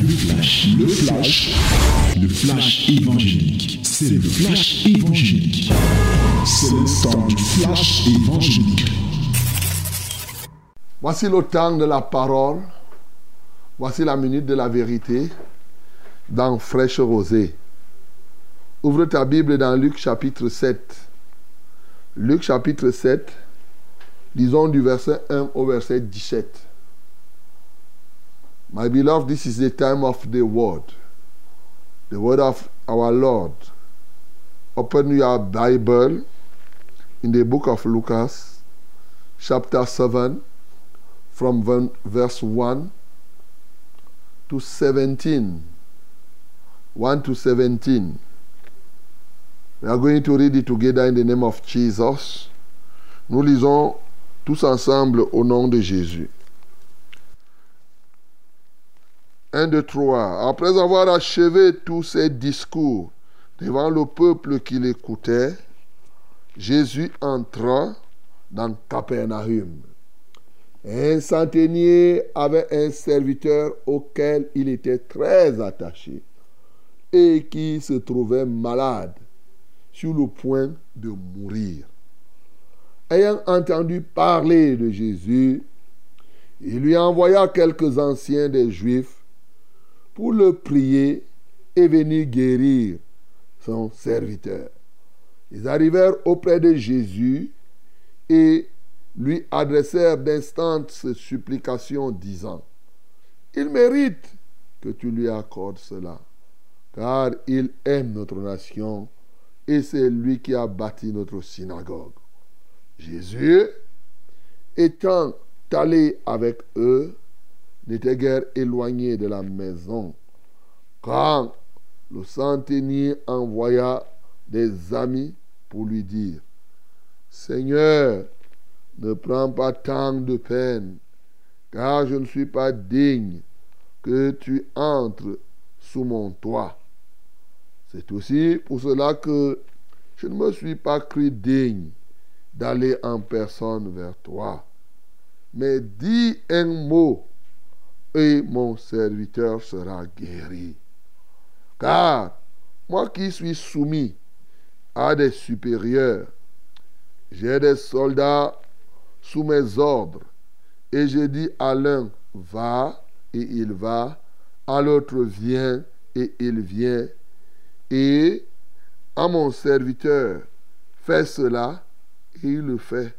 Le flash, le flash, le flash évangélique. C'est le flash évangélique. C'est le temps du flash évangélique. Voici le temps de la parole. Voici la minute de la vérité dans Fraîche Rosée. Ouvre ta Bible dans Luc chapitre 7. Luc chapitre 7, disons du verset 1 au verset 17. My beloved, this is the time of the word, the word of our Lord. Open your Bible in the book of Lucas, chapter 7, from verse 1 to 17. 1 to 17. We are going to read it together in the name of Jesus. Nous lisons tous ensemble au nom de Jésus. 1, 2, 3. Après avoir achevé tous ses discours devant le peuple qui l'écoutait, Jésus entra dans Capernaum. Un centenier avait un serviteur auquel il était très attaché et qui se trouvait malade, sur le point de mourir. Ayant entendu parler de Jésus, il lui envoya quelques anciens des Juifs pour le prier et venir guérir son serviteur. Ils arrivèrent auprès de Jésus et lui adressèrent d'instantes supplications disant, Il mérite que tu lui accordes cela, car il aime notre nation et c'est lui qui a bâti notre synagogue. Jésus, étant allé avec eux, n'était guère éloigné de la maison. Quand le centenier envoya des amis pour lui dire, Seigneur, ne prends pas tant de peine, car je ne suis pas digne que tu entres sous mon toit. C'est aussi pour cela que je ne me suis pas cru digne d'aller en personne vers toi. Mais dis un mot et mon serviteur sera guéri. Car moi qui suis soumis à des supérieurs, j'ai des soldats sous mes ordres, et je dis à l'un, va, et il va, à l'autre, viens, et il vient, et à mon serviteur, fais cela, et il le fait.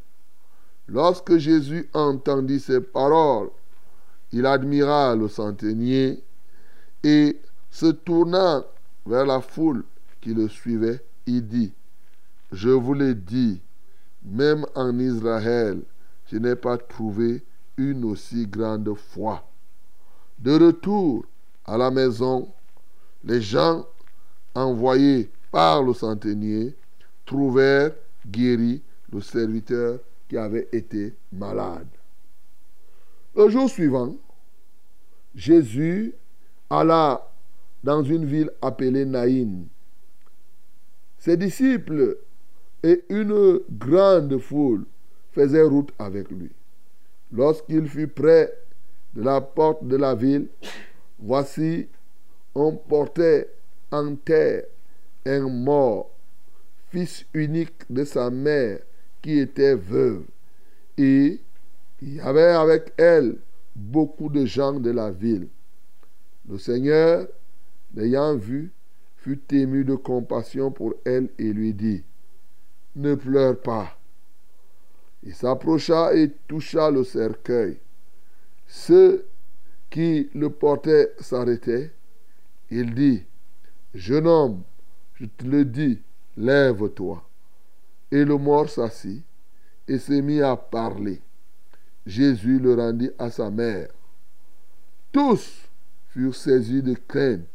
Lorsque Jésus entendit ces paroles, il admira le centenier et se tournant vers la foule qui le suivait, il dit, je vous l'ai dit, même en Israël, je n'ai pas trouvé une aussi grande foi. De retour à la maison, les gens envoyés par le centenier trouvèrent guéri le serviteur qui avait été malade. Le jour suivant, Jésus alla dans une ville appelée Naïn. Ses disciples et une grande foule faisaient route avec lui. Lorsqu'il fut près de la porte de la ville, voici, on portait en terre un mort, fils unique de sa mère qui était veuve. Et il y avait avec elle beaucoup de gens de la ville. Le Seigneur, l'ayant vu, fut ému de compassion pour elle et lui dit, Ne pleure pas. Il s'approcha et toucha le cercueil. Ceux qui le portaient s'arrêtaient. Il dit, Jeune homme, je te le dis, lève-toi. Et le mort s'assit et se mit à parler. Jésus le rendit à sa mère. Tous furent saisis de crainte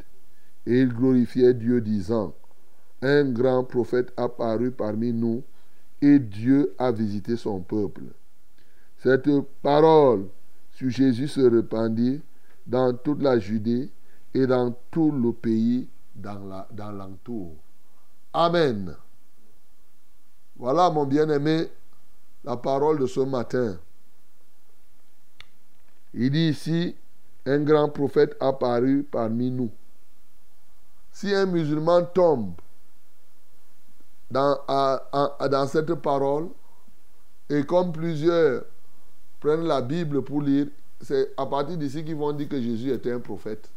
et ils glorifiaient Dieu disant, Un grand prophète apparut parmi nous et Dieu a visité son peuple. Cette parole sur Jésus se répandit dans toute la Judée et dans tout le pays dans l'entour. Amen. Voilà, mon bien-aimé, la parole de ce matin. Il dit ici, un grand prophète apparu parmi nous. Si un musulman tombe dans, cette parole, et comme plusieurs prennent la Bible pour lire, c'est à partir d'ici qu'ils vont dire que Jésus était un prophète.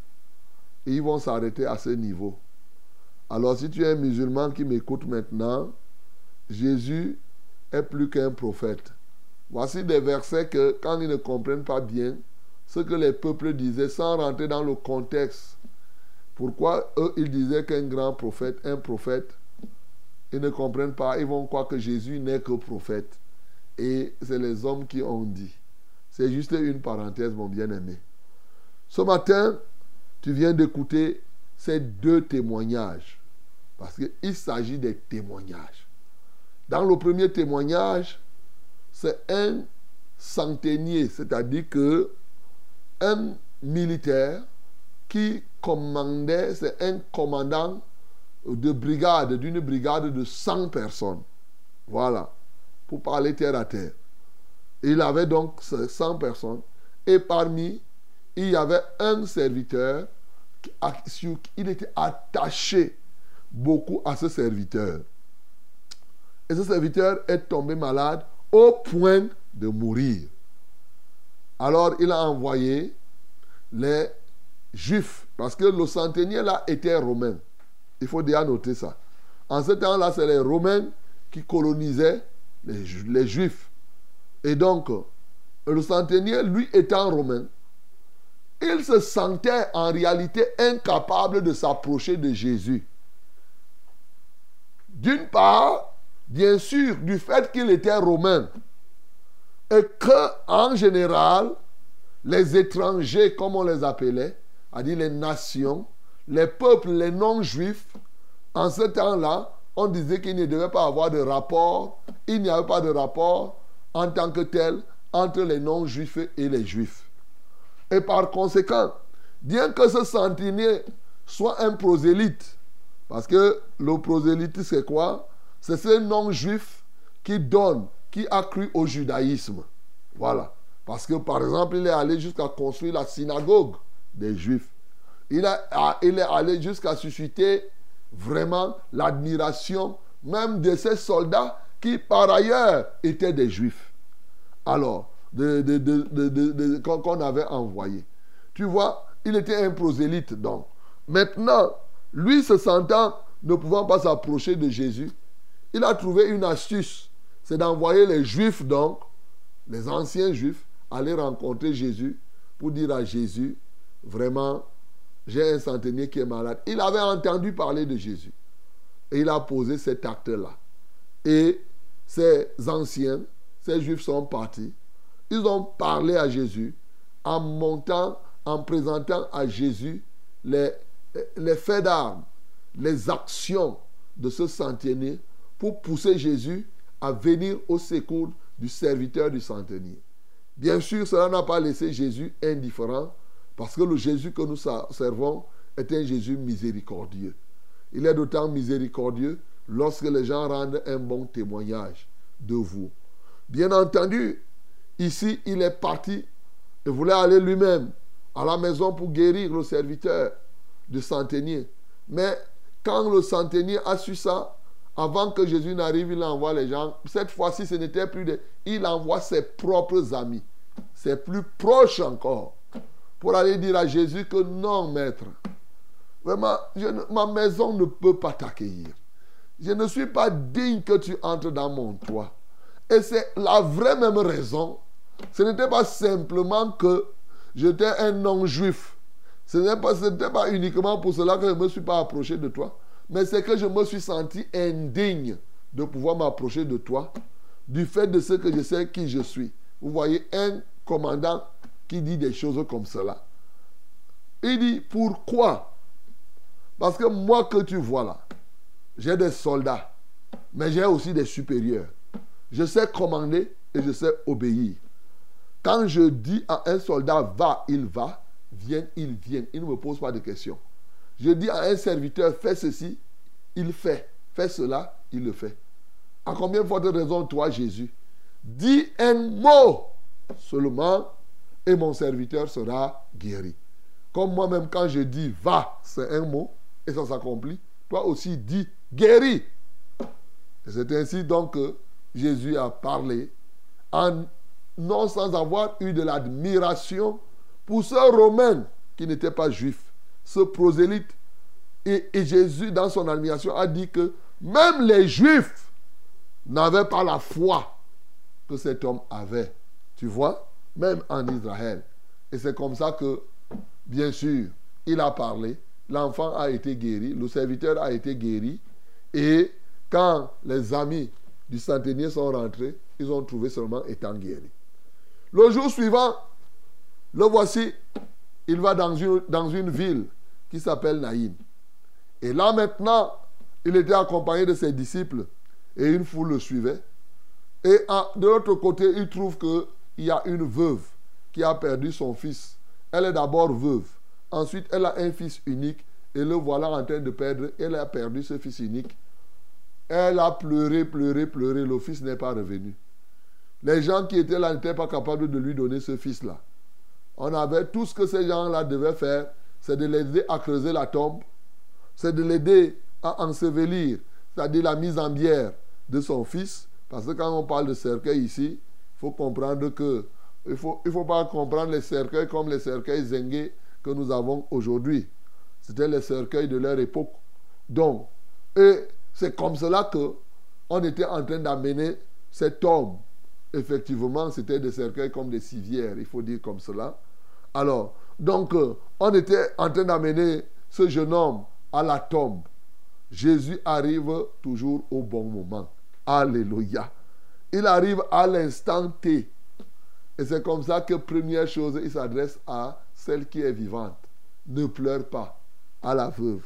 Et ils vont s'arrêter à ce niveau. Alors si tu es un musulman qui m'écoute maintenant, Jésus est plus qu'un prophète. Voici des versets que quand ils ne comprennent pas bien ce que les peuples disaient sans rentrer dans le contexte, pourquoi eux ils disaient qu'un grand prophète, un prophète, ils ne comprennent pas, ils vont croire que Jésus n'est que prophète. Et c'est les hommes qui ont dit. C'est juste une parenthèse, mon bien-aimé. Ce matin, tu viens d'écouter ces deux témoignages. Parce qu'il s'agit des témoignages. Dans le premier témoignage, c'est un centenier, c'est-à-dire que un militaire qui commandait, c'est un commandant de brigade, d'une brigade de 100 personnes. Voilà, pour parler terre à terre. Il avait donc 100 personnes. Et parmi, il y avait un serviteur qui il était attaché beaucoup à ce serviteur. Et ce serviteur est tombé malade au point de mourir. Alors il a envoyé les Juifs, parce que le centenier là était romain. Il faut déjà noter ça. En ce temps-là, c'est les Romains qui colonisaient les, les Juifs. Et donc, le centenier, lui étant romain, il se sentait en réalité incapable de s'approcher de Jésus. D'une part, bien sûr, du fait qu'il était romain. Et que, en général, les étrangers, comme on les appelait, c'est-à-dire les nations, les peuples, les non-juifs, en ce temps-là, on disait qu'il ne devait pas avoir de rapport, il n'y avait pas de rapport en tant que tel entre les non-juifs et les juifs. Et par conséquent, bien que ce centenier soit un prosélyte, parce que le prosélyte, c'est quoi? C'est ce non-juif qui donne, qui a cru au judaïsme. Voilà. Parce que, par exemple, il est allé jusqu'à construire la synagogue des juifs. Il, est allé jusqu'à susciter vraiment l'admiration même de ces soldats qui par ailleurs étaient des juifs. Alors, qu'on avait envoyé. Tu vois, il était un prosélyte donc. Maintenant, lui se sentant ne pouvant pas s'approcher de Jésus, il a trouvé une astuce. C'est d'envoyer les juifs donc, les anciens juifs, aller rencontrer Jésus pour dire à Jésus, vraiment, j'ai un centenier qui est malade. Il avait entendu parler de Jésus. Et il a posé cet acte-là. Et ces anciens, ces juifs sont partis. Ils ont parlé à Jésus en montant, en présentant à Jésus les, faits d'armes, les actions de ce centenier pour pousser Jésus à venir au secours du serviteur du centenier. Bien sûr, cela n'a pas laissé Jésus indifférent parce que le Jésus que nous servons est un Jésus miséricordieux. Il est d'autant miséricordieux lorsque les gens rendent un bon témoignage de vous. Bien entendu, ici, il est parti et voulait aller lui-même à la maison pour guérir le serviteur du centenier. Mais quand le centenier a su ça, avant que Jésus n'arrive, il envoie les gens. Cette fois-ci, ce n'était plus de... Il envoie ses propres amis, ses plus proches encore, pour aller dire à Jésus que non, maître, vraiment, ma maison ne peut pas t'accueillir. Je ne suis pas digne que tu entres dans mon toit. Et c'est la vraie même raison. Ce n'était pas simplement que j'étais un non-juif. Ce n'était pas, pas uniquement pour cela que je ne me suis pas approché de toi. Mais c'est que je me suis senti indigne de pouvoir m'approcher de toi du fait de ce que je sais qui je suis. Vous voyez, un commandant qui dit des choses comme cela. Il dit, pourquoi? Parce que moi que tu vois là, j'ai des soldats, mais j'ai aussi des supérieurs. Je sais commander et je sais obéir. Quand je dis à un soldat va, il va, viens, il vient. Il ne me pose pas de questions. Je dis à un serviteur fais ceci, il fait. Fais cela, il le fait. À combien fois de raison toi, Jésus? Dis un mot seulement et mon serviteur sera guéri. Comme moi-même, quand je dis va, c'est un mot, et ça s'accomplit. Toi aussi, dis guéri. C'est ainsi donc que Jésus a parlé, non sans avoir eu de l'admiration pour ce Romain qui n'était pas juif, ce prosélyte. Et, Jésus, dans son admiration, a dit que même les juifs n'avaient pas la foi que cet homme avait. Tu vois? Même en Israël. Et c'est comme ça que, bien sûr, il a parlé, l'enfant a été guéri, le serviteur a été guéri, et quand les amis du centenier sont rentrés, ils ont trouvé seulement étant guéri. Le jour suivant, le voici, il va dans une, ville qui s'appelle Naïm. Et là maintenant, il était accompagné de ses disciples et une foule le suivait. Et de l'autre côté, il trouve qu'il y a une veuve qui a perdu son fils. Elle est d'abord veuve. Ensuite, elle a un fils unique et le voilà en train de perdre. Elle a perdu ce fils unique. Elle a pleuré, pleuré, pleuré. Le fils n'est pas revenu. Les gens qui étaient là n'étaient pas capables de lui donner ce fils-là. On avait tout ce que ces gens-là devaient faire, c'est de l'aider à creuser la tombe, c'est de l'aider à ensevelir, c'est-à-dire la mise en bière de son fils. Parce que quand on parle de cercueil ici, il faut comprendre que il faut, il faut pas comprendre les cercueils comme les cercueils zengués que nous avons aujourd'hui. C'était les cercueils de leur époque. Donc, et c'est comme cela que on était en train d'amener cet homme. Effectivement, c'était des cercueils comme des civières, il faut dire comme cela. Alors, donc, euh, on était en train d'amener ce jeune homme à la tombe. Jésus arrive toujours au bon moment. Alléluia. Il arrive à l'instant T. Et c'est comme ça que, première chose, il s'adresse à celle qui est vivante. Ne pleure pas, à la veuve.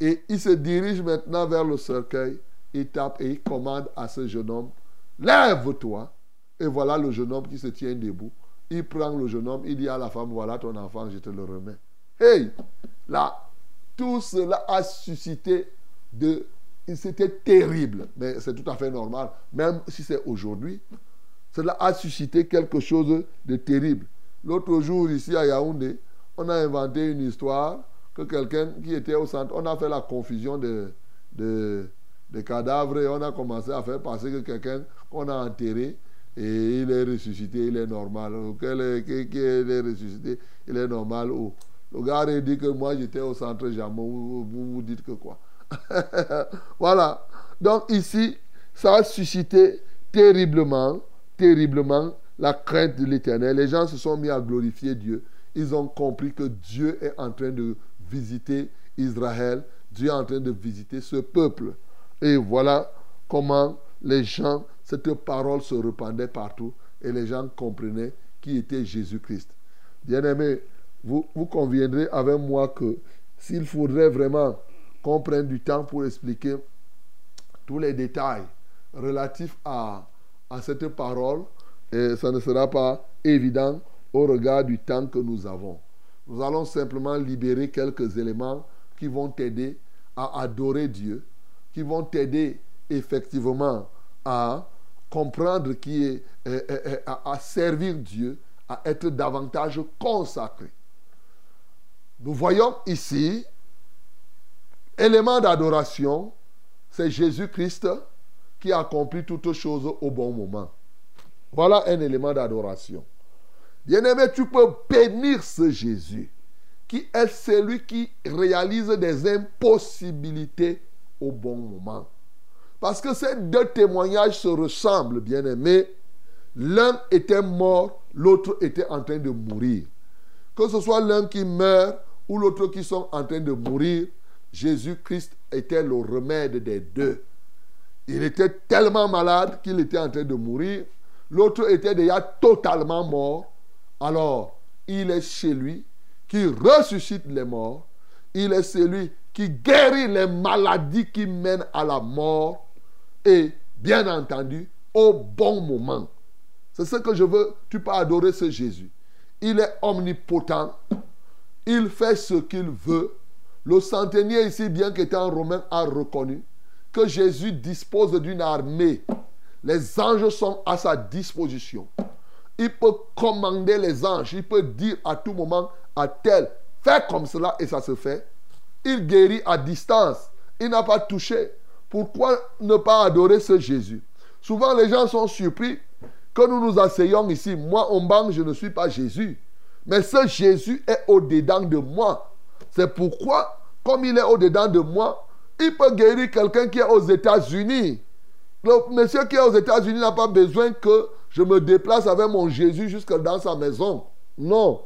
Et il se dirige maintenant vers le cercueil. Il tape et il commande à ce jeune homme, lève-toi. Et voilà le jeune homme qui se tient debout. Il prend le jeune homme, il dit à la femme, voilà ton enfant, je te le remets. Hey, là, tout cela a suscité de... C'était terrible, mais c'est tout à fait normal, même si c'est aujourd'hui. Cela a suscité quelque chose de terrible. L'autre jour, ici à Yaoundé, on a inventé une histoire que quelqu'un qui était au centre, on a fait la confusion de, de, cadavres et on a commencé à faire passer que quelqu'un qu'on a enterré et il est ressuscité, il est normal. Quel est, ressuscité, il est normal. Oh. Le gars a dit que moi j'étais au centre jamais. Vous, vous, dites que quoi? Voilà. Donc ici, ça a suscité terriblement, terriblement la crainte de l'éternel. Les gens se sont mis à glorifier Dieu. Ils ont compris que Dieu est en train de visiter Israël. Dieu est en train de visiter ce peuple. Et voilà comment les gens, cette parole se répandait partout et les gens comprenaient qui était Jésus-Christ. Bien-aimés, vous, vous conviendrez avec moi que s'il faudrait vraiment qu'on prenne du temps pour expliquer tous les détails relatifs à, à cette parole, ça ne sera pas évident au regard du temps que nous avons. Nous allons simplement libérer quelques éléments qui vont t'aider à adorer Dieu, qui vont t'aider effectivement à comprendre qui est, à servir Dieu, à être davantage consacré. Nous voyons ici, élément d'adoration, c'est Jésus-Christ qui a accompli toutes choses au bon moment. Voilà un élément d'adoration. Bien-aimé, tu peux bénir ce Jésus, qui est celui qui réalise des impossibilités au bon moment. Parce que ces deux témoignages se ressemblent, bien-aimé. L'un était mort, l'autre était en train de mourir. Que ce soit l'un qui meurt ou l'autre qui sont en train de mourir, Jésus-Christ était le remède des deux. Il était tellement malade qu'il était en train de mourir. L'autre était déjà totalement mort. Alors, il est chez lui qui ressuscite les morts. Il est celui qui guérit les maladies qui mènent à la mort. Et, bien entendu, au bon moment. C'est ce que je veux. Tu peux adorer ce Jésus. Il est omnipotent. Il fait ce qu'il veut. Le centenier ici, bien qu'étant romain, a reconnu que Jésus dispose d'une armée. Les anges sont à sa disposition. il peut commander les anges, il peut dire à tout moment à tel, fais comme cela et ça se fait. Il guérit à distance, il n'a pas touché. Pourquoi ne pas adorer ce Jésus? Souvent les gens sont surpris que nous nous asseyons ici. Moi, en banque, je ne suis pas Jésus. Mais ce Jésus est au-dedans de moi. C'est pourquoi, comme il est au-dedans de moi, il peut guérir quelqu'un qui est aux États-Unis. Le monsieur qui est aux États-Unis n'a pas besoin que je me déplace avec mon Jésus jusque dans sa maison. Non.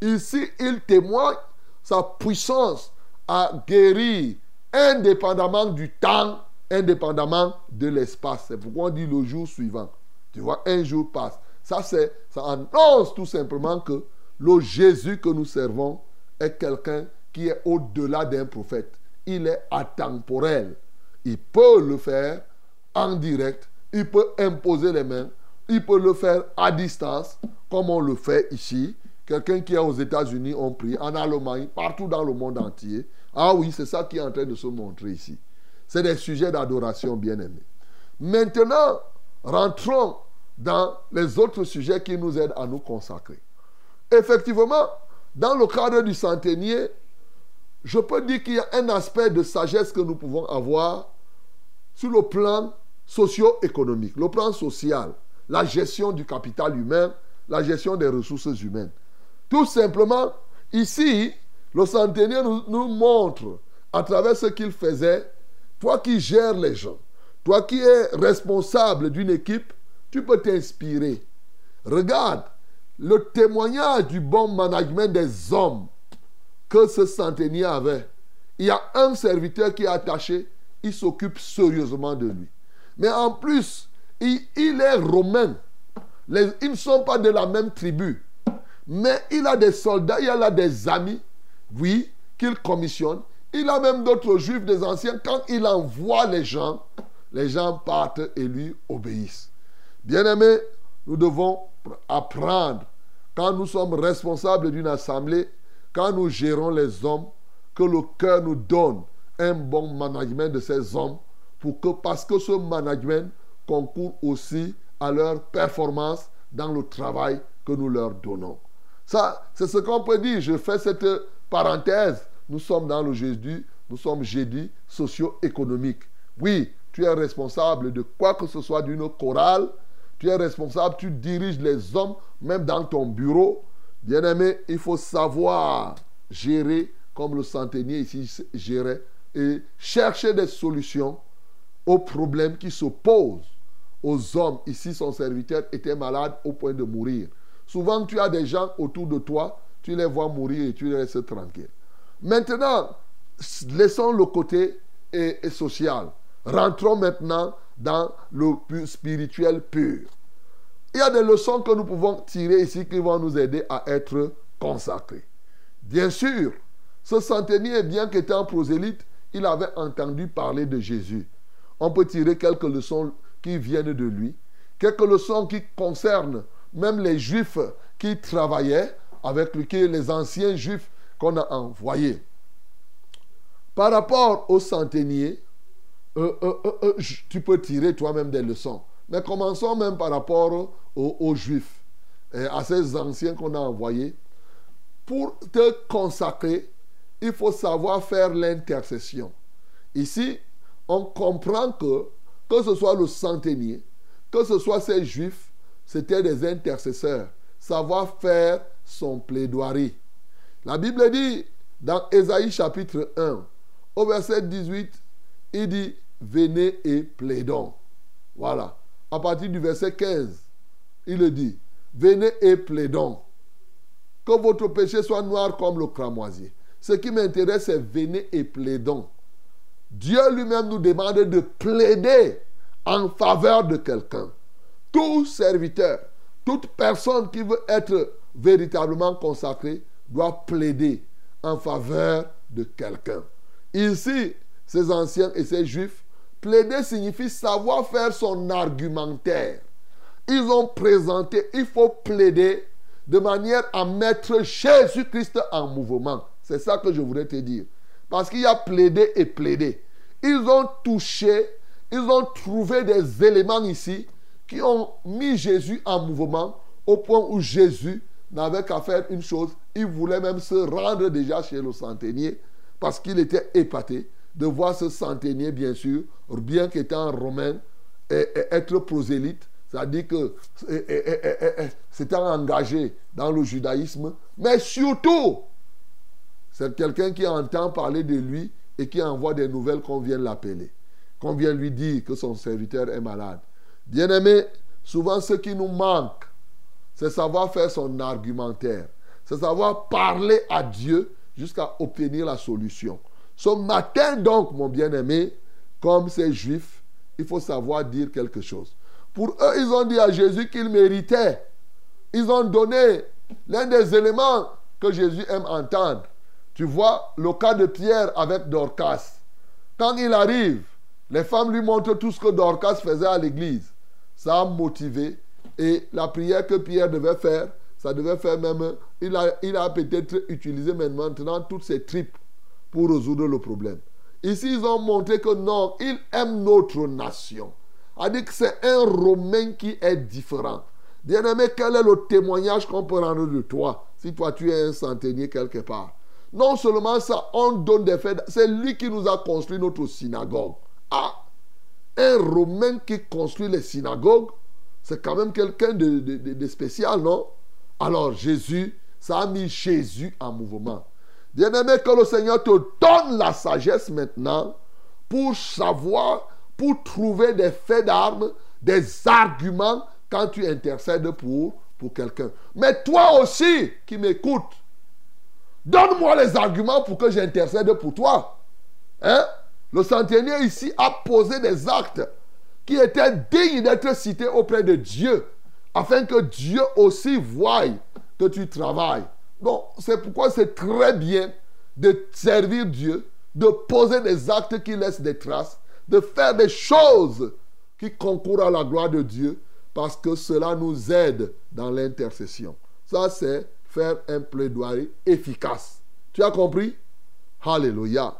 Ici, il témoigne sa puissance à guérir indépendamment du temps, indépendamment de l'espace. C'est pourquoi on dit le jour suivant. Tu vois, un jour passe. Ça, c'est, ça annonce tout simplement que le Jésus que nous servons est quelqu'un qui est au-delà d'un prophète. Il est atemporel. Il peut le faire en direct. Il peut imposer les mains. Il peut le faire à distance, comme on le fait ici. Quelqu'un qui est aux États-Unis, on prie, en Allemagne, partout dans le monde entier. Ah oui, c'est ça qui est en train de se montrer ici. C'est des sujets d'adoration bien aimés. Maintenant, rentrons dans les autres sujets qui nous aident à nous consacrer. Effectivement, dans le cadre du centenier, je peux dire qu'il y a un aspect de sagesse que nous pouvons avoir sur le plan socio-économique, le plan social, la gestion du capital humain, la gestion des ressources humaines. Tout simplement, ici, le centenier nous, nous montre, à travers ce qu'il faisait, toi qui gères les gens, toi qui es responsable d'une équipe, tu peux t'inspirer. Regarde le témoignage du bon management des hommes que ce centenier avait. Il y a un serviteur qui est attaché, il s'occupe sérieusement de lui. Mais en plus, il, est romain. ils ne sont pas de la même tribu. Mais il a des soldats, il a des amis, oui, qu'il commissionne. Il a même d'autres juifs, des anciens. Quand il envoie les gens, les gens partent et lui obéissent. Bien-aimés, nous devons apprendre, quand nous sommes responsables d'une assemblée, quand nous gérons les hommes, que le cœur nous donne un bon management de ces hommes, pour que, parce que ce management concourt aussi à leur performance dans le travail que nous leur donnons. Ça, c'est ce qu'on peut dire. Je fais cette parenthèse. Nous sommes dans le jeudi, nous sommes jeudi socio-économique. Oui, tu es responsable de quoi que ce soit d'une chorale, tu es responsable, tu diriges les hommes, même dans ton bureau. Bien-aimé, il faut savoir gérer comme le centenier ici gérait et chercher des solutions aux problèmes qui s'opposent aux hommes. Ici, son serviteur était malade au point de mourir. Souvent, tu as des gens autour de toi, tu les vois mourir et tu les laisses tranquilles. Maintenant, laissons le côté social. Rentrons maintenant dans le spirituel pur. Il y a des leçons que nous pouvons tirer ici qui vont nous aider à être consacrés. Bien sûr, ce centenier, bien qu'étant prosélyte, il avait entendu parler de Jésus. On peut tirer quelques leçons qui viennent de lui, quelques leçons qui concernent même les juifs qui travaillaient avec les anciens juifs qu'on a envoyés. Par rapport au centenier, euh, euh, euh, tu peux tirer toi-même des leçons. Mais commençons même par rapport aux, Juifs, et à ces anciens qu'on a envoyés. Pour te consacrer, il faut savoir faire l'intercession. Ici, on comprend que, que ce soit le centenier, que ce soit ces Juifs, c'était des intercesseurs. Savoir faire son plaidoirie. La Bible dit dans Ésaïe chapitre 1, au verset 18, il dit venez et plaidons. Voilà. À partir du verset 15, il le dit, venez et plaidons. Que votre péché soit noir comme le cramoisier. Ce qui m'intéresse, c'est venez et plaidons. Dieu lui-même nous demande de plaider en faveur de quelqu'un. Tout serviteur, toute personne qui veut être véritablement consacré doit plaider en faveur de quelqu'un. Ici, ces anciens et ces juifs Plaider signifie savoir faire son argumentaire. Ils ont présenté, il faut plaider de manière à mettre Jésus-Christ en mouvement. C'est ça que je voudrais te dire. Parce qu'il y a plaider et plaider. Ils ont touché, ils ont trouvé des éléments ici qui ont mis Jésus en mouvement au point où Jésus n'avait qu'à faire une chose, il voulait même se rendre déjà chez le centenier parce qu'il était épaté de voir ce centenier, bien sûr, bien qu'étant romain, être prosélyte, c'est-à-dire que c'était engagé dans le judaïsme, mais surtout, c'est quelqu'un qui entend parler de lui et qui envoie des nouvelles qu'on vient l'appeler, qu'on vient lui dire que son serviteur est malade. Bien aimé, souvent ce qui nous manque, c'est savoir faire son argumentaire, c'est savoir parler à Dieu jusqu'à obtenir la solution. Ce matin donc, mon bien-aimé, comme ces juifs, il faut savoir dire quelque chose. Pour eux, ils ont dit à Jésus qu'il méritait. Ils ont donné l'un des éléments que Jésus aime entendre. Tu vois le cas de Pierre avec Dorcas. Quand il arrive, les femmes lui montrent tout ce que Dorcas faisait à l'église. Ça a motivé. Et la prière que Pierre devait faire, ça devait faire même. Il a, il a peut-être utilisé maintenant toutes ses tripes pour résoudre le problème. Ici, ils ont montré que non, il aime notre nation. A dit que c'est un Romain qui est différent. Bien-aimé, quel est le témoignage qu'on peut rendre de toi si toi tu es un centenier quelque part? Non seulement ça, on donne des faits. C'est lui qui nous a construit notre synagogue. Ah Un Romain qui construit les synagogues, c'est quand même quelqu'un de, spécial, non? Alors Jésus, ça a mis Jésus en mouvement. Bien-aimé, que le Seigneur te donne la sagesse maintenant pour savoir, pour trouver des faits d'armes, des arguments quand tu intercèdes pour, pour quelqu'un. Mais toi aussi qui m'écoutes, donne-moi les arguments pour que j'intercède pour toi. Hein? Le centenier ici a posé des actes qui étaient dignes d'être cités auprès de Dieu, afin que Dieu aussi voie que tu travailles. Donc, c'est pourquoi c'est très bien de servir Dieu, de poser des actes qui laissent des traces, de faire des choses qui concourent à la gloire de Dieu, parce que cela nous aide dans l'intercession. Ça, c'est faire un plaidoyer efficace. Tu as compris? Alléluia.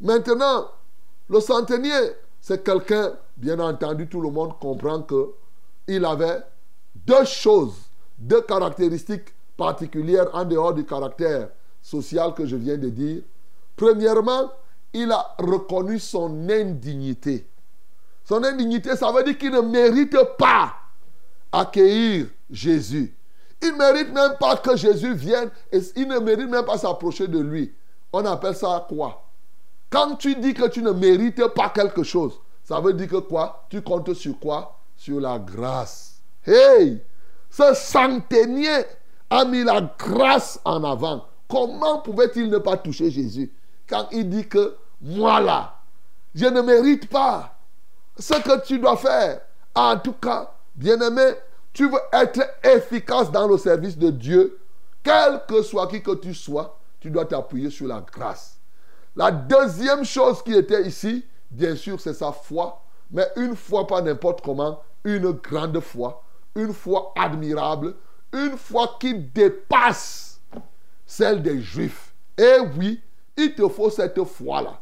Maintenant, le centenier, c'est quelqu'un, bien entendu, tout le monde comprend que il avait deux choses, deux caractéristiques particulière en dehors du caractère social que je viens de dire. Premièrement, il a reconnu son indignité. Son indignité, ça veut dire qu'il ne mérite pas accueillir Jésus. Il ne mérite même pas que Jésus vienne et il ne mérite même pas s'approcher de lui. On appelle ça quoi? Quand tu dis que tu ne mérites pas quelque chose, ça veut dire que quoi Tu comptes sur quoi? Sur la grâce. Hey Ce centenier a mis la grâce en avant. Comment pouvait-il ne pas toucher Jésus? Quand il dit que moi là, je ne mérite pas ce que tu dois faire. En tout cas, bien-aimé, tu veux être efficace dans le service de Dieu, quel que soit qui que tu sois, tu dois t'appuyer sur la grâce. La deuxième chose qui était ici, bien sûr, c'est sa foi, mais une foi pas n'importe comment, une grande foi, une foi admirable, une foi qui dépasse celle des Juifs. Et oui, il te faut cette foi-là.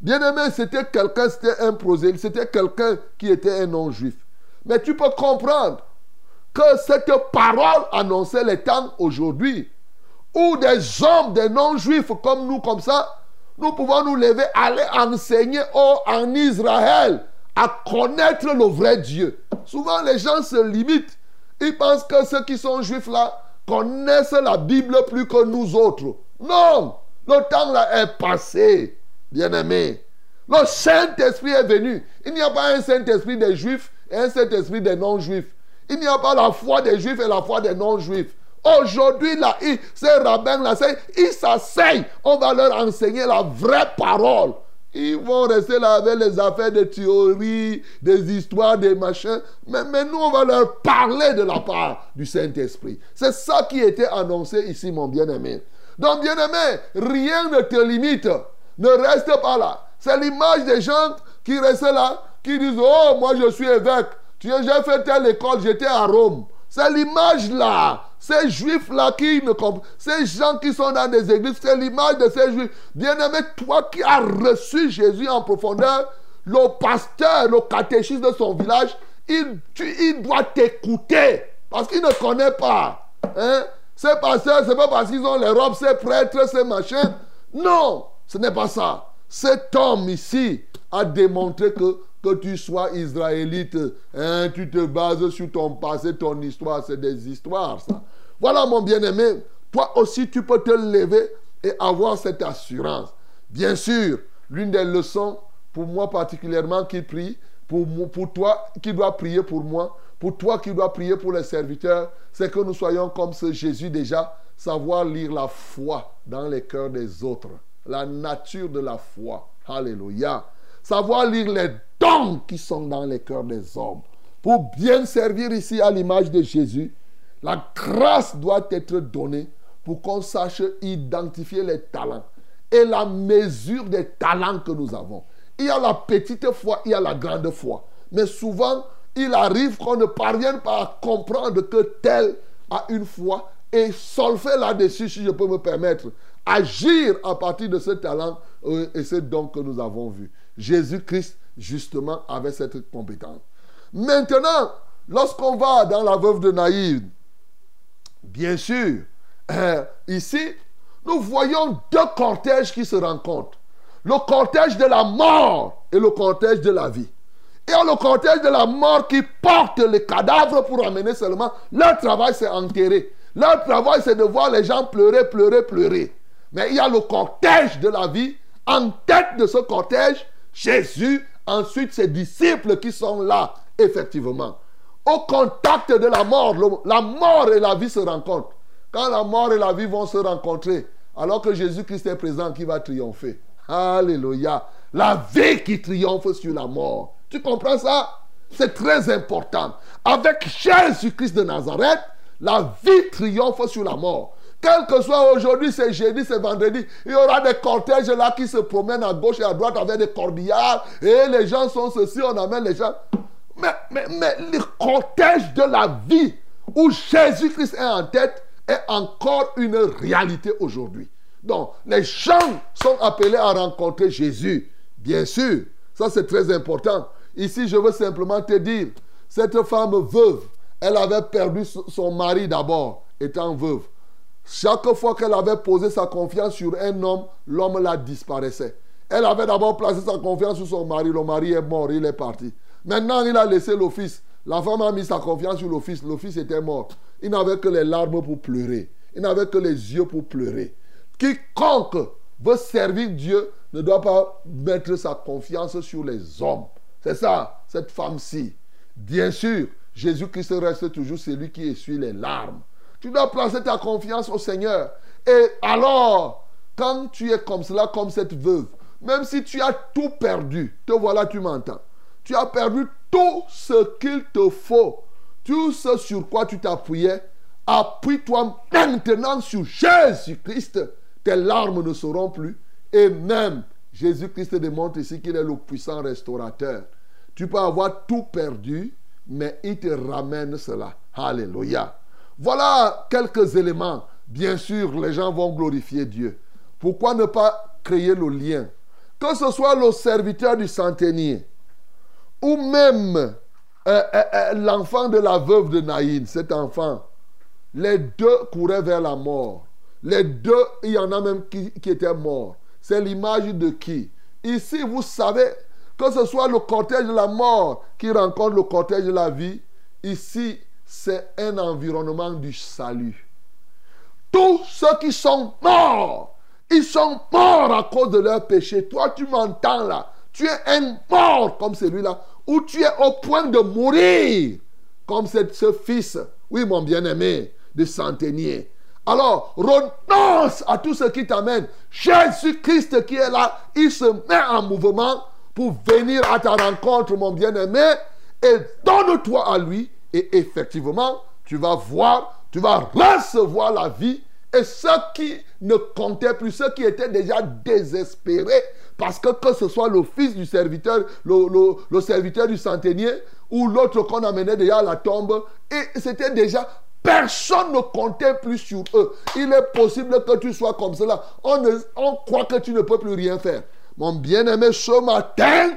Bien-aimé, c'était quelqu'un, c'était un prosélyte, c'était quelqu'un qui était un non-juif. Mais tu peux comprendre que cette parole annonçait les temps aujourd'hui où des hommes, des non-juifs comme nous, comme ça, nous pouvons nous lever, aller enseigner en Israël à connaître le vrai Dieu. Souvent, les gens se limitent ils pensent que ceux qui sont juifs là connaissent la Bible plus que nous autres. Non, le temps là est passé, bien-aimé. Le Saint-Esprit est venu. Il n'y a pas un Saint-Esprit des juifs et un Saint-Esprit des non-juifs. Il n'y a pas la foi des juifs et la foi des non-juifs. Aujourd'hui, là, ces rabbins là, ils s'asseyent. On va leur enseigner la vraie parole. Ils vont rester là avec les affaires de théorie, des histoires, des machins. Mais, mais nous, on va leur parler de la part du Saint-Esprit. C'est ça qui était annoncé ici, mon bien-aimé. Donc, bien-aimé, rien ne te limite. Ne reste pas là. C'est l'image des gens qui restent là, qui disent Oh, moi je suis évêque. J'ai fait telle école, j'étais à Rome. C'est l'image là. Ces juifs-là qui ne comprennent, ces gens qui sont dans des églises, c'est l'image de ces juifs. Bien-aimé, toi qui as reçu Jésus en profondeur, le pasteur, le catéchiste de son village, il, il doit t'écouter. Parce qu'il ne connaît pas. Hein? Ces pasteurs, c'est pas parce qu'ils ont les robes, ces prêtres, ces machins. Non, ce n'est pas ça. Cet homme ici a démontré que que tu sois israélite, hein, tu te bases sur ton passé, ton histoire, c'est des histoires, ça. Voilà, mon bien-aimé, toi aussi, tu peux te lever et avoir cette assurance. Bien sûr, l'une des leçons, pour moi particulièrement qui prie, pour, pour toi qui dois prier pour moi, pour toi qui dois prier pour les serviteurs, c'est que nous soyons comme ce Jésus déjà, savoir lire la foi dans les cœurs des autres, la nature de la foi. Alléluia. Savoir lire les dons qui sont dans les cœurs des hommes. Pour bien servir ici à l'image de Jésus, la grâce doit être donnée pour qu'on sache identifier les talents et la mesure des talents que nous avons. Il y a la petite foi, il y a la grande foi. Mais souvent, il arrive qu'on ne parvienne pas à comprendre que tel a une foi et solfer là-dessus, si je peux me permettre, agir à partir de ce talent euh, et ce don que nous avons vu. Jésus-Christ, justement, avait cette compétence. Maintenant, lorsqu'on va dans la veuve de Naïd, bien sûr, euh, ici, nous voyons deux cortèges qui se rencontrent. Le cortège de la mort et le cortège de la vie. Et le cortège de la mort qui porte les cadavres pour amener seulement. Leur travail, c'est enterrer. Leur travail, c'est de voir les gens pleurer, pleurer, pleurer. Mais il y a le cortège de la vie. En tête de ce cortège, Jésus, ensuite ses disciples qui sont là, effectivement. Au contact de la mort, la mort et la vie se rencontrent. Quand la mort et la vie vont se rencontrer, alors que Jésus-Christ est présent, qui va triompher? Alléluia. La vie qui triomphe sur la mort. Tu comprends ça? C'est très important. Avec Jésus-Christ de Nazareth, la vie triomphe sur la mort. Quel que soit aujourd'hui, c'est jeudi, c'est vendredi, il y aura des cortèges là qui se promènent à gauche et à droite avec des corbillards. Et les gens sont ceci, on amène les gens. Mais, mais, mais le cortège de la vie où Jésus-Christ est en tête est encore une réalité aujourd'hui. Donc, les gens sont appelés à rencontrer Jésus. Bien sûr, ça c'est très important. Ici, je veux simplement te dire, cette femme veuve, elle avait perdu son mari d'abord, étant veuve. Chaque fois qu'elle avait posé sa confiance sur un homme, l'homme la disparaissait. Elle avait d'abord placé sa confiance sur son mari. Le mari est mort, il est parti. Maintenant, il a laissé l'office. La femme a mis sa confiance sur l'office. L'office était mort. Il n'avait que les larmes pour pleurer. Il n'avait que les yeux pour pleurer. Quiconque veut servir Dieu ne doit pas mettre sa confiance sur les hommes. C'est ça, cette femme-ci. Bien sûr, Jésus-Christ reste toujours celui qui essuie les larmes. Tu dois placer ta confiance au Seigneur. Et alors, quand tu es comme cela, comme cette veuve, même si tu as tout perdu, te voilà, tu m'entends. Tu as perdu tout ce qu'il te faut, tout ce sur quoi tu t'appuyais. Appuie-toi maintenant sur Jésus-Christ. Tes larmes ne seront plus. Et même, Jésus-Christ démontre ici qu'il est le puissant restaurateur. Tu peux avoir tout perdu, mais il te ramène cela. Alléluia. Voilà quelques éléments. Bien sûr, les gens vont glorifier Dieu. Pourquoi ne pas créer le lien? Que ce soit le serviteur du centenier ou même euh, euh, euh, l'enfant de la veuve de Naïn, cet enfant, les deux couraient vers la mort. Les deux, il y en a même qui, qui étaient morts. C'est l'image de qui? Ici, vous savez, que ce soit le cortège de la mort qui rencontre le cortège de la vie, ici, c'est un environnement du salut. Tous ceux qui sont morts, ils sont morts à cause de leur péché. Toi, tu m'entends là. Tu es un mort comme celui-là, ou tu es au point de mourir comme ce fils, oui mon bien-aimé, de centenier. Alors, renonce à tout ce qui t'amène. Jésus-Christ qui est là, il se met en mouvement pour venir à ta rencontre, mon bien-aimé, et donne-toi à lui et effectivement, tu vas voir, tu vas recevoir la vie. Et ceux qui ne comptaient plus, ceux qui étaient déjà désespérés, parce que que ce soit le fils du serviteur, le, serviteur du centenier, ou l'autre qu'on amenait déjà à la tombe, et c'était déjà Personne ne comptait plus sur eux. Il est possible que tu sois comme cela. On, on croit que tu ne peux plus rien faire. Mon bien-aimé, ce matin,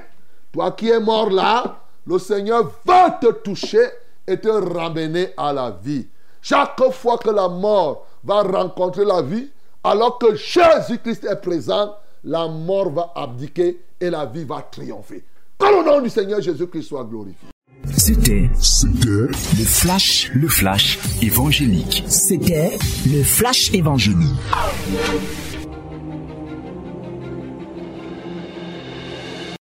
toi qui es mort là, le Seigneur va te toucher et te ramener à la vie. Chaque fois que la mort va rencontrer la vie, alors que Jésus-Christ est présent, la mort va abdiquer et la vie va triompher. Que le nom du Seigneur Jésus-Christ soit glorifié. C'était le flash, le flash évangélique. C'était le flash évangélique.